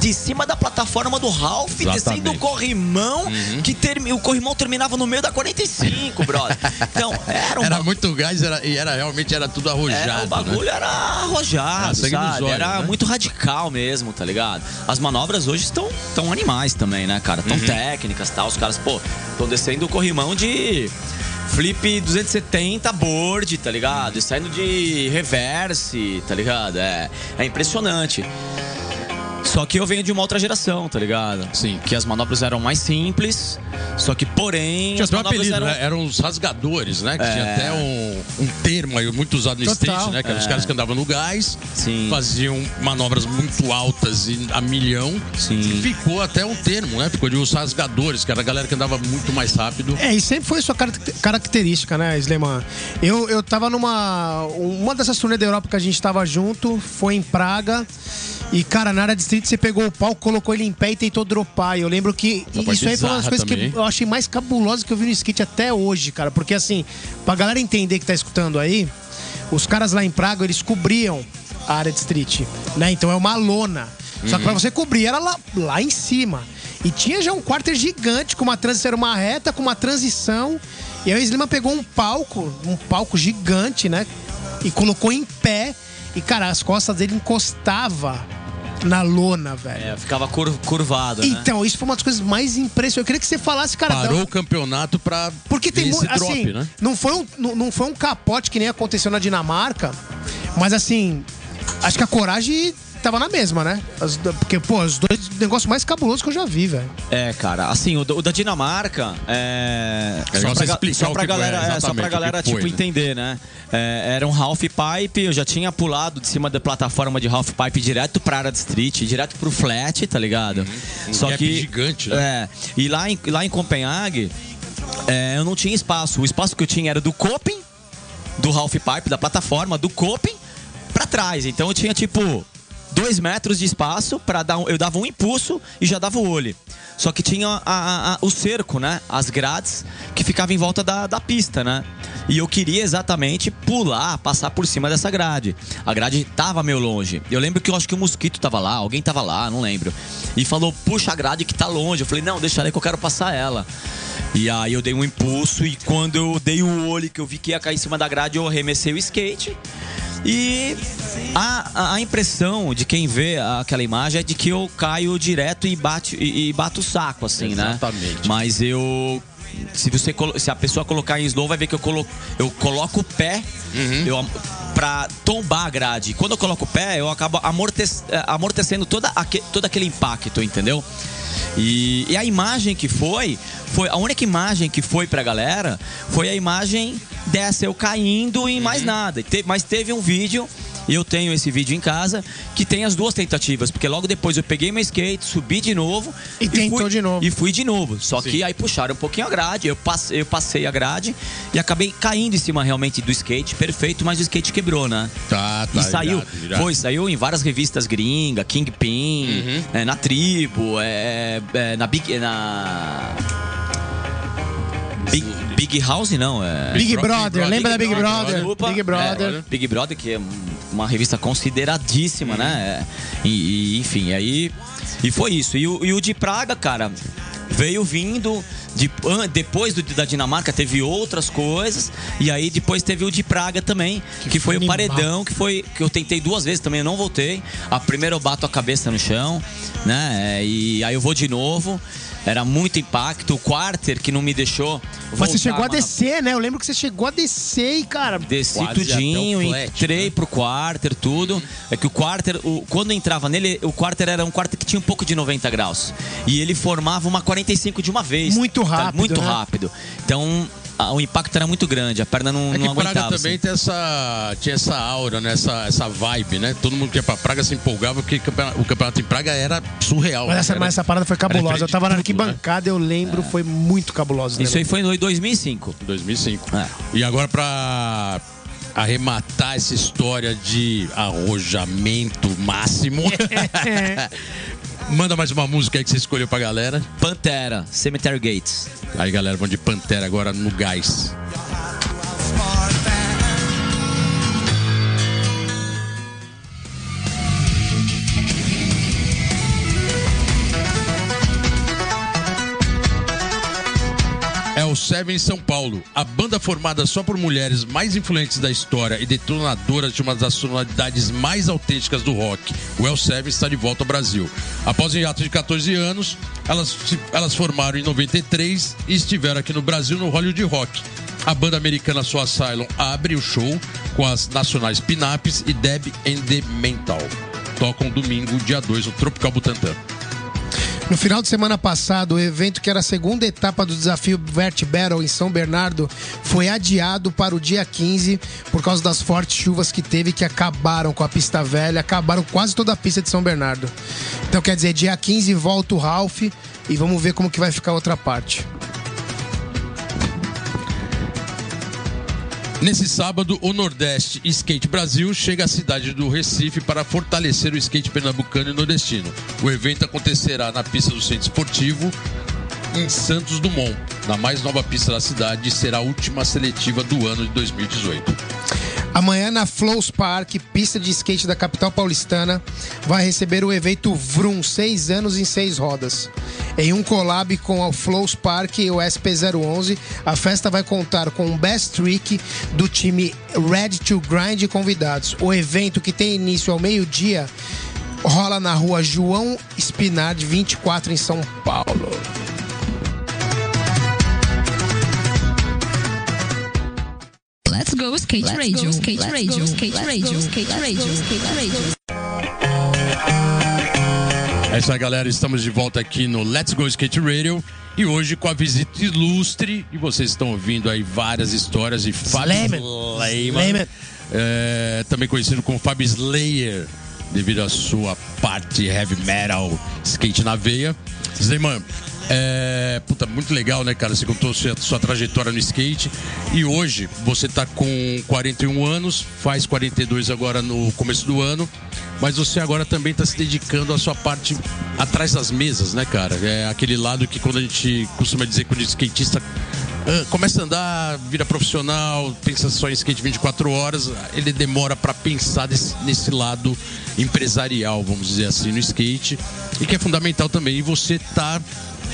de cima da plataforma do Ralph, Exatamente. descendo o corrimão, que termi, o corrimão terminava no meio da 45, brother. Então, era um Era ba- muito gás era, e era realmente era tudo arrojado. era, o bagulho né? era arrojado, Era sabe? olhos, era né? muito radical mesmo, tá ligado? As manobras hoje estão tão animais também, né, cara? Uhum. Tão técnicas, tal. Os caras, pô, estão descendo o corrimão de flip 270 board, tá ligado? E saindo de reverse, tá ligado? É, é impressionante. Só que eu venho de uma outra geração, tá ligado? Sim. Que as manobras eram mais simples, só que porém. Tinha as até um manobras apelido, eram... né? Eram os rasgadores, né? Que É. tinha até um, um termo aí muito usado no Total. street, né? Que eram os É. caras que andavam no gás, Sim. faziam manobras muito altas e a milhão. Sim. E ficou até um termo, né? Ficou de os rasgadores, que era a galera que andava muito mais rápido. É, e sempre foi sua caracter- característica, né, Sleman? Eu, eu tava numa. Uma dessas turnês da Europa que a gente tava junto, foi em Praga. E, cara, na área de street você pegou o palco, colocou ele em pé e tentou dropar. E eu lembro que Essa isso aí foi uma das coisas também. que eu achei mais cabulosas que eu vi no skate até hoje, cara. Porque, assim, pra galera entender que tá escutando aí, os caras lá em Praga, eles cobriam a área de street, né? Então é uma lona. Só que pra você cobrir era lá, lá em cima. E tinha já um quarter gigante, com uma transição, era uma reta, com uma transição. E aí o Sliman pegou um palco, um palco gigante, né? E colocou em pé. E, cara, as costas dele encostava na lona, velho. É, ficava cur- curvado, né? Então, isso foi uma das coisas mais impressionantes. Eu queria que você falasse, cara. Parou da- o campeonato pra Porque tem muito. esse drop, Assim, né? não, foi um, não, não foi um capote que nem aconteceu na Dinamarca, mas assim, acho que a coragem tava na mesma, né? As- porque, pô, os dois negócios mais cabulosos que eu já vi, velho. É, cara, assim, o, da- o da Dinamarca é. É só pra, só pra galera, é, só exatamente, pra galera foi, tipo, né? entender, né? É, era um half pipe, eu já tinha pulado de cima da plataforma de half pipe direto pra área de street, direto pro flat, tá ligado? Um Só que. gigante, né? É. E lá em, lá em Copenhague, é, eu não tinha espaço. O espaço que eu tinha era do coping, do half pipe, da plataforma, do coping, pra trás. Então eu tinha tipo dois metros de espaço para dar um, eu dava um impulso e já dava o olho. Só que tinha a- a- a- o cerco, né? As grades que ficavam em volta da, da pista, né? E eu queria exatamente pular, passar por cima dessa grade. A grade tava meio longe. Eu lembro que eu acho que o mosquito tava lá, alguém tava lá, não lembro. E falou, puxa a grade que tá longe. Eu falei, não, deixa aí que eu quero passar ela. E aí eu dei um impulso e quando eu dei o olho que eu vi que ia cair em cima da grade, eu arremessei o skate. E a, a- a impressão de quem vê aquela imagem é de que eu caio direto e, bate, e, e bato o saco, assim, Exatamente. né? Mas eu. Se, você, se a pessoa colocar em slow, vai ver que eu, colo, eu coloco o pé eu, am- pra tombar a grade. Quando eu coloco o pé, eu acabo eh, amortecendo toda aque- todo aquele impacto, entendeu? E, e a imagem que foi, foi a única imagem que foi pra galera foi a imagem dessa, eu caindo e mais nada. E te- mas teve um vídeo E eu tenho esse vídeo em casa que tem as duas tentativas, porque logo depois eu peguei meu skate, subi de novo E tentou fui, de novo. E fui de novo. Só que aí puxaram um pouquinho a grade, eu passei, eu passei a grade e acabei caindo em cima realmente do skate, perfeito, mas o skate quebrou, né? Tá, tá. E saiu, irado, irado. foi, saiu em várias revistas gringa, Kingpin, Uhum. é, na Tribo, é, é, na Big. Na. Big, Big House, não, é. Big Bro- Brother, Big lembra da Big Brother, Brother? Desculpa. Big Brother. É, Big Brother, que é uma revista consideradíssima, né? É, E, e, enfim, aí. E foi isso. E o, e o de Praga, cara, veio vindo. De, depois do, da Dinamarca teve outras coisas. E aí depois teve o de Praga também, que, foi o paredão, que foi. Que eu tentei duas vezes também, eu não voltei. A primeira eu bato a cabeça no chão, né? é, E aí eu vou de novo. Era muito impacto. O quarter que não me deixou. Mas você chegou a descer, né? Eu lembro que você chegou a descer e, cara. Desci Quase tudinho, flat, entrei né? pro quarter, tudo. É que o quarter, o, quando entrava nele, o quarter era um quarter que tinha um pouco de 90 graus. E ele formava uma 45 de uma vez. Muito Tá? rápido, Muito né? rápido. Então, a- o impacto era muito grande, a perna não, É que não Praga aguentava. também assim. tem essa, tinha essa aura, né? essa, essa vibe, né? Todo mundo que ia pra Praga se empolgava porque o campeonato em Praga era surreal. Mas essa, Era- mas essa parada foi cabulosa. Eu tava na né? arquibancada, eu lembro, foi muito cabuloso. né, Isso aí foi em 2005. 2005. É. E agora pra arrematar essa história de arrojamento máximo. Manda mais uma música aí que você escolheu pra galera. Pantera, Cemetery Gates. Aí, galera, vamos de Pantera agora no gás. Seven em São Paulo, a banda formada só por mulheres mais influentes da história e detonadoras de uma das sonoridades mais autênticas do rock. O El Seven está de volta ao Brasil. Após um hiato de 14 anos, elas, elas formaram em 93 e estiveram aqui no Brasil no Hollywood Rock. A banda americana Soul Asylum abre o show com as nacionais Pinaps e Deb and the Mental. Tocam domingo, dia 2, no Tropical Butantã. No final de semana passado, o evento que era a segunda etapa do desafio Vert Battle em São Bernardo foi adiado para o dia 15 por causa das fortes chuvas que teve que acabaram com a pista velha, acabaram quase toda a pista de São Bernardo. Então quer dizer, dia 15 volta o Ralph e vamos ver como que vai ficar a outra parte. Nesse sábado, o Nordeste Skate Brasil chega à cidade do Recife para fortalecer o skate pernambucano e nordestino. O evento acontecerá na pista do Centro Esportivo em Santos Dumont, na mais nova pista da cidade, será a última seletiva do ano de 2018. Amanhã na Flows Park, pista de skate da capital paulistana, vai receber o evento Vrum, seis anos em seis rodas. Em um collab com a Flows Park e o SP011, a festa vai contar com o Best Trick do time Red to Grind e convidados. O evento, que tem início ao meio-dia, rola na rua João Spinard, 24, em São Paulo. Let's go skate radio, skate radio, skate radio, skate radio, skate radio. É isso aí, galera. Estamos de volta aqui no Let's Go Skate Radio. E hoje com a visita ilustre. E vocês estão ouvindo aí várias histórias de Fábio. Slayman. É, também conhecido como Fábio Slayer, devido à sua parte heavy metal, skate na veia. Slayman, é, puta, muito legal, né, cara? Você contou sua, sua trajetória no skate. E hoje você tá com 41 anos, faz 42 agora no começo do ano. Mas você agora também está se dedicando à sua parte atrás das mesas, né, cara? É aquele lado que quando a gente costuma dizer que o skatista ah, começa a andar, vira profissional, pensa só em skate 24 horas, ele demora para pensar desse- nesse lado empresarial, vamos dizer assim, no skate, e que é fundamental também. E você tá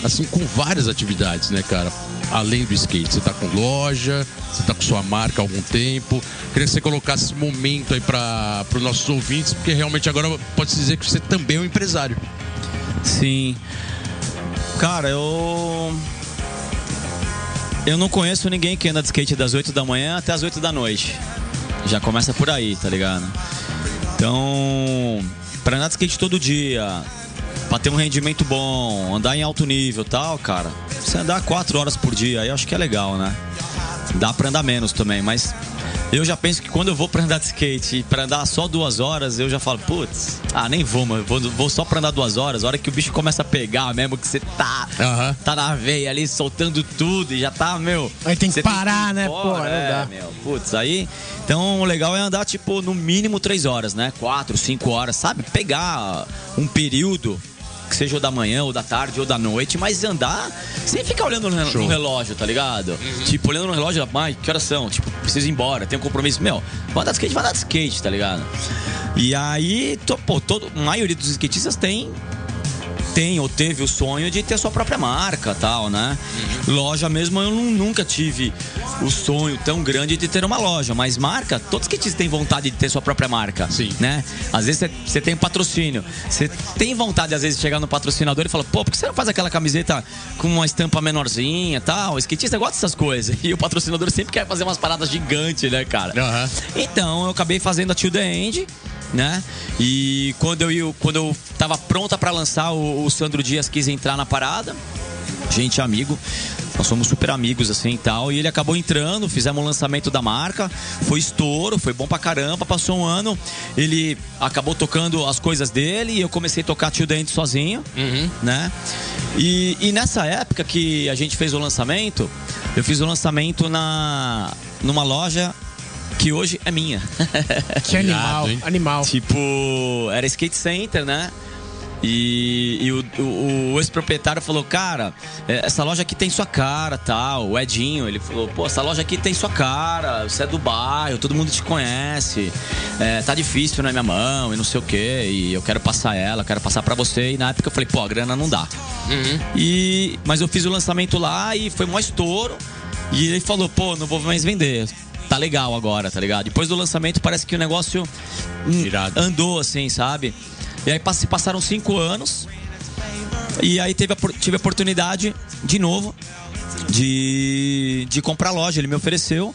assim com várias atividades, né, cara? Além do skate, você tá com loja, você tá com sua marca há algum tempo. Queria que você colocasse esse momento aí para os nossos ouvintes, porque realmente agora pode-se dizer que você também é um empresário. Sim. Cara, eu. Eu não conheço ninguém que anda de skate das 8 da manhã até as 8 da noite. Já começa por aí, tá ligado? Então, pra andar de skate todo dia, pra ter um rendimento bom, andar em alto nível e tal, cara, você andar 4 horas por dia, aí eu acho que é legal, né? Dá pra andar menos também, mas Eu já penso que quando eu vou pra andar de skate, pra andar só duas horas, eu já falo, putz, ah, nem vou, mano. Vou, vou só pra andar duas horas. A hora que o bicho começa a pegar mesmo, que você tá, Aham. tá na veia ali, soltando tudo e já tá, meu. Aí tem que parar, ir né? embora, Pô, é, meu. Putz, aí. Então o legal é andar, tipo, no mínimo três horas, né? Quatro, cinco horas, sabe? Pegar um período. Que seja o da manhã, ou da tarde, ou da noite, mas andar sem ficar olhando no, Show. relógio, tá ligado? Tipo, olhando no relógio, ai, que horas são? Tipo, preciso ir embora, tenho um compromisso. Meu, vai andar de skate, vai andar de skate, tá ligado? E aí, tô, pô, todo, a maioria dos skatistas tem tem ou teve o sonho de ter sua própria marca tal, né? Loja mesmo eu nu- nunca tive o sonho tão grande de ter uma loja, mas marca, todos que têm vontade de ter sua própria marca, Sim. né? Às vezes você- tem um patrocínio, você tem vontade às vezes de chegar no patrocinador e falar, pô, por que você não faz aquela camiseta com uma estampa menorzinha tal? O skatista gosta dessas coisas e o patrocinador sempre quer fazer umas paradas gigantes, né, cara? Aham. Então eu acabei fazendo a Till the End, né? E quando eu, ia- quando eu tava pronta pra lançar, o, o Sandro Dias quis entrar na parada. Gente, amigo. Nós somos super amigos assim e tal. E ele acabou entrando, fizemos o lançamento da marca. Foi estouro, foi bom pra caramba. Passou um ano, ele acabou tocando as coisas dele e eu comecei a tocar Tio Dente sozinho, né? E, e nessa época que a gente fez o lançamento, eu fiz o lançamento na numa loja que hoje é minha. Que animal, animal. tipo, era skate center, né? E, e o, o- o ex-proprietário falou, cara, é, essa loja aqui tem sua cara, tal. O Edinho, ele falou, pô, essa loja aqui tem sua cara, você é do bairro, todo mundo te conhece. É, tá difícil na minha mão e não sei o quê. E eu quero passar ela, quero passar pra você. E na época eu falei, pô, a grana não dá. E, mas eu fiz o lançamento lá e foi um estouro. E ele falou, pô, não vou mais vender. Tá legal agora, tá ligado? Depois do lançamento parece que o negócio hum, andou assim, sabe? E aí se passaram cinco anos. E aí teve a, tive a oportunidade, de novo, de, de comprar loja. Ele me ofereceu.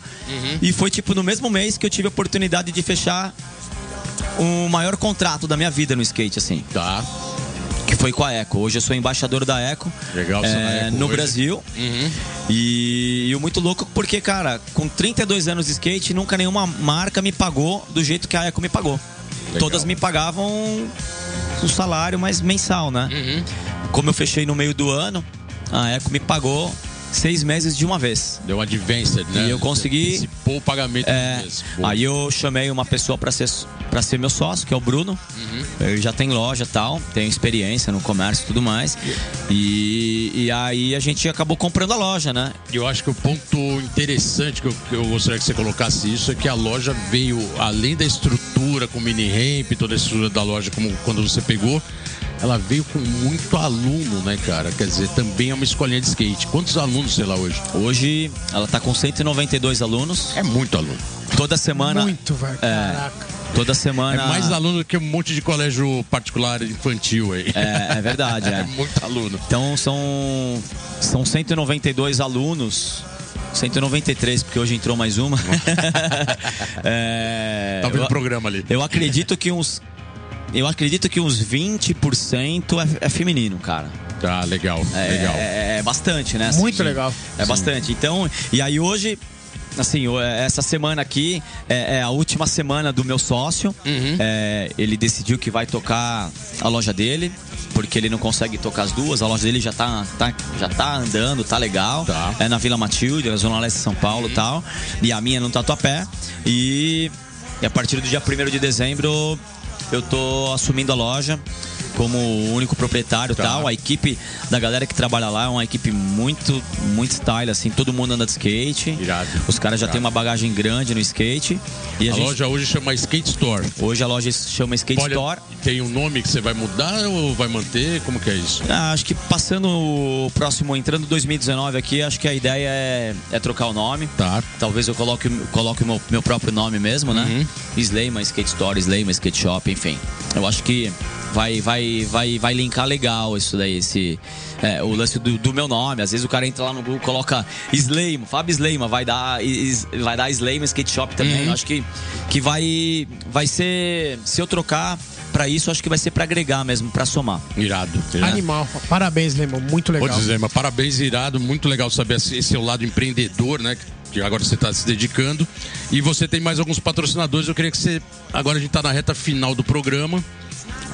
E foi tipo no mesmo mês que eu tive a oportunidade de fechar o maior contrato da minha vida no skate, assim Tá. Que foi com a Eco. Hoje eu sou embaixador da Eco, Legal, é, Eco no hoje. Brasil. E, e o muito louco porque, cara, com 32 anos de skate, nunca nenhuma marca me pagou do jeito que a Eco me pagou. Todas me pagavam um salário mais mensal, né? Como eu fechei no meio do ano, a Eco me pagou seis meses de uma vez. Deu um advanced, né? E eu consegui- Antecipou o pagamento É, aí eu chamei uma pessoa pra ser, pra ser meu sócio, que é o Bruno. Ele já tem loja tal, tem experiência no comércio e tudo mais. E, e aí a gente acabou comprando a loja, né? E eu acho que o ponto interessante que eu, que eu gostaria que você colocasse isso é que a loja veio, além da estrutura, com mini ramp, toda a estrutura da loja, como quando você pegou, ela veio com muito aluno, né, cara? Quer dizer, também é uma escolinha de skate. Quantos alunos, sei lá, hoje? Hoje ela tá com 192 alunos. É muito aluno. Toda semana. Muito, velho. É, Caraca. toda É semana. mais aluno do que um monte de colégio particular infantil aí. É, é verdade, É é. muito aluno. Então são, são 192 alunos. 193, porque hoje entrou mais uma. é, Tá vendo o programa ali. Eu acredito que uns. Eu acredito que uns 20% é, é feminino, cara. Tá, legal, É, legal. é- é bastante, né? assim. Muito legal. É bastante. Então, e aí hoje, assim, o- essa semana aqui é, é a última semana do meu sócio. Uhum. É, ele decidiu que vai tocar a loja dele, porque ele não consegue tocar as duas. A loja dele já tá, tá- já tá andando, tá legal. Tá. É na Vila Matilde, na Zona Leste de São Paulo e tal. E a minha no Tatuapé. E, e a partir do dia 1 de dezembro eu tô assumindo a loja como o único proprietário e Tá. tal. A equipe da galera que trabalha lá é uma equipe muito, muito style, assim, todo mundo anda de skate. Irado. Os caras já têm uma bagagem grande no skate. E a, A gente, loja hoje chama Skate Store. hoje a loja chama Skate Store. Tem um nome que você vai mudar ou vai manter? Como que é isso? Ah, acho que passando o próximo, entrando 2019 aqui, acho que a ideia é, é trocar o nome. Tá. Talvez eu coloque, coloque o meu, meu próprio nome mesmo, né? Uhum. Slayman Skate Store, Slayman Skate Shop, enfim. Eu acho que vai, vai, vai, vai linkar legal isso daí, esse, é, o lance do, do meu nome. Às vezes o cara entra lá no Google coloca Slayman, Fábio Slayman, vai dar, is- vai dar Slayman Skate Shop também. Uhum. Eu acho que, que vai, vai ser, se eu trocar pra isso, acho que vai ser pra agregar mesmo, pra somar. Irado. irado. Animal. Parabéns, Lemon. Muito legal. dizer, mas parabéns, irado. Muito legal saber esse esse seu lado empreendedor, né? que agora você está se dedicando. E você tem mais alguns patrocinadores. Eu queria que você. Agora a gente está na reta final do programa.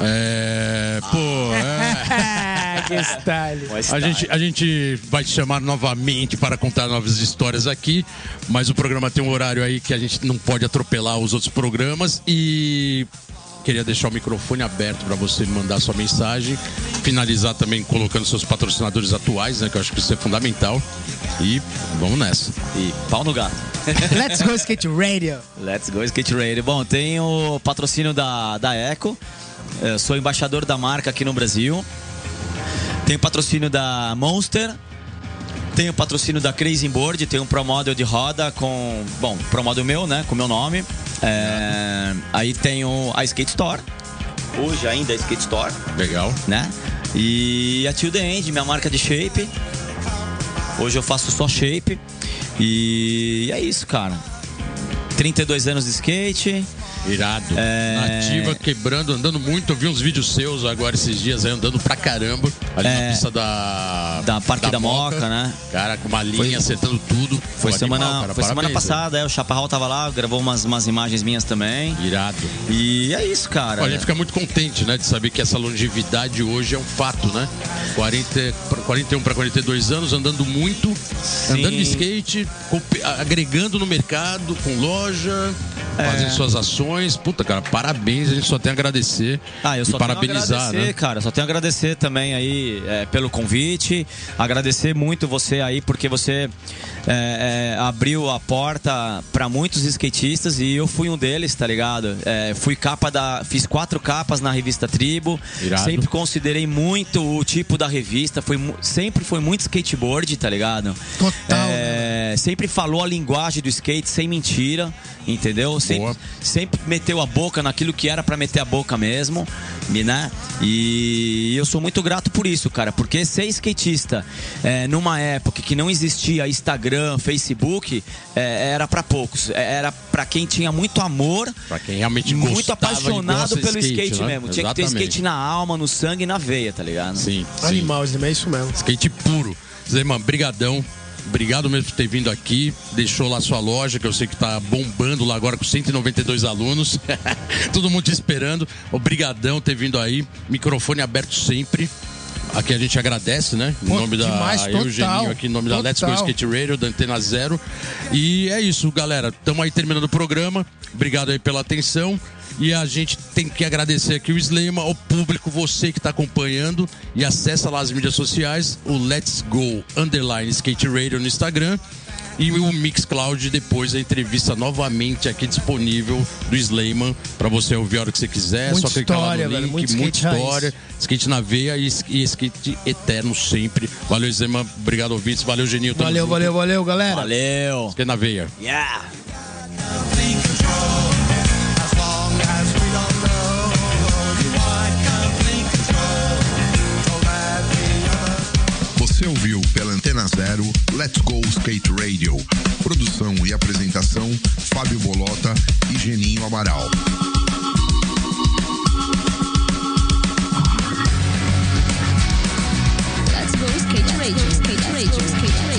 É. Pô, é. que style. A gente, a gente vai te chamar novamente para contar novas histórias aqui, mas o programa tem um horário aí que a gente não pode atropelar os outros programas e queria deixar o microfone aberto para você mandar sua mensagem, finalizar também colocando seus patrocinadores atuais, né, que eu acho que isso é fundamental. E vamos nessa. E pau no gato. Let's go skate radio. Let's go skate radio. Bom, tem o patrocínio da, da Eco. Eu sou embaixador da marca aqui no Brasil. Tem o patrocínio da Monster. Tem o patrocínio da Crazy Board. Tem um Pro Model de roda com. Bom, Pro Model meu, né? Com meu nome. É, aí tem o, a Skate Store. Hoje ainda é Skate Store, Legal. né? E a Till The End, minha marca de shape. Hoje eu faço só shape. E é isso, cara. 32 anos de skate. Irado. É. Nativa, quebrando, andando muito. Eu vi uns vídeos seus agora esses dias aí, andando pra caramba. Ali na É. pista da. Da Parque da Moca, né? Cara, com uma linha, Foi- acertando tudo. Foi semana, animal, cara. foi semana Parabéns, passada, é, o Chaparral tava lá, gravou umas, umas imagens minhas também. Irado. E é isso, cara. Olha, a gente fica muito contente, né, de saber que essa longevidade hoje é um fato, né? 40, pra- 41 para 42 anos, andando muito, andando de skate, agregando no mercado, com loja. Fazendo suas ações. Puta, cara, parabéns, a gente só tem a agradecer Ah, eu e só parabenizar, tenho a agradecer, né? cara. Só tenho a agradecer também aí é, pelo convite. Agradecer muito você aí, porque você é, é, abriu a porta para muitos skatistas e eu fui um deles, tá ligado? É, fui capa da. Fiz quatro capas na revista Tribo. Irado. Sempre considerei muito o tipo da revista. Foi, sempre foi muito skateboard, tá ligado? Total, É, sempre falou a linguagem do skate sem mentira, entendeu? Sempre, Boa. sempre meteu a boca naquilo que era pra meter a boca mesmo, né? E eu sou muito grato por isso, cara, porque ser skatista é, numa época que não existia Instagram, Facebook, é, era pra poucos, É, era pra quem tinha muito amor. Pra quem realmente Muito apaixonado pelo skate, skate, né? mesmo. Tinha que ter skate na alma, no sangue e na veia, tá ligado? Sim, sim. Animal, é isso mesmo. Skate puro. Zé, mano, brigadão. Obrigado mesmo por ter vindo aqui. Deixou lá sua loja, que eu sei que tá bombando lá agora com 192 alunos. Todo mundo te esperando. Obrigadão ter vindo aí. Microfone aberto sempre. Aqui a gente agradece, né? Em nome da demais, total. Geninho, aqui em nome da Let's Go Total. Skate Radio, da Antena Zero. E é isso, galera. Estamos aí terminando o programa. Obrigado aí pela atenção. E a gente tem que agradecer aqui o Slema, ao público, você que está acompanhando. E acessa lá as mídias sociais, o Let's Go Underline Skate Radio no Instagram. E o Mixcloud depois a entrevista novamente aqui disponível do Slayman para você ouvir a hora que você quiser. Muita só clicar lá história, no velho, link, muito muita skate raiz. história. Skate na veia e, e skate eterno sempre. Valeu, Zema. Obrigado, ouvintes. Valeu, Geninho. Tamo Valeu, junto. valeu, valeu, galera. Valeu! Skate na veia. Yeah! Você ouviu Antena Zero, Let's Go Skate Radio. Produção e apresentação: Fábio Bolota e Geninho Amaral. Let's Go Skate Radio, Skate Radio, Skate Radio.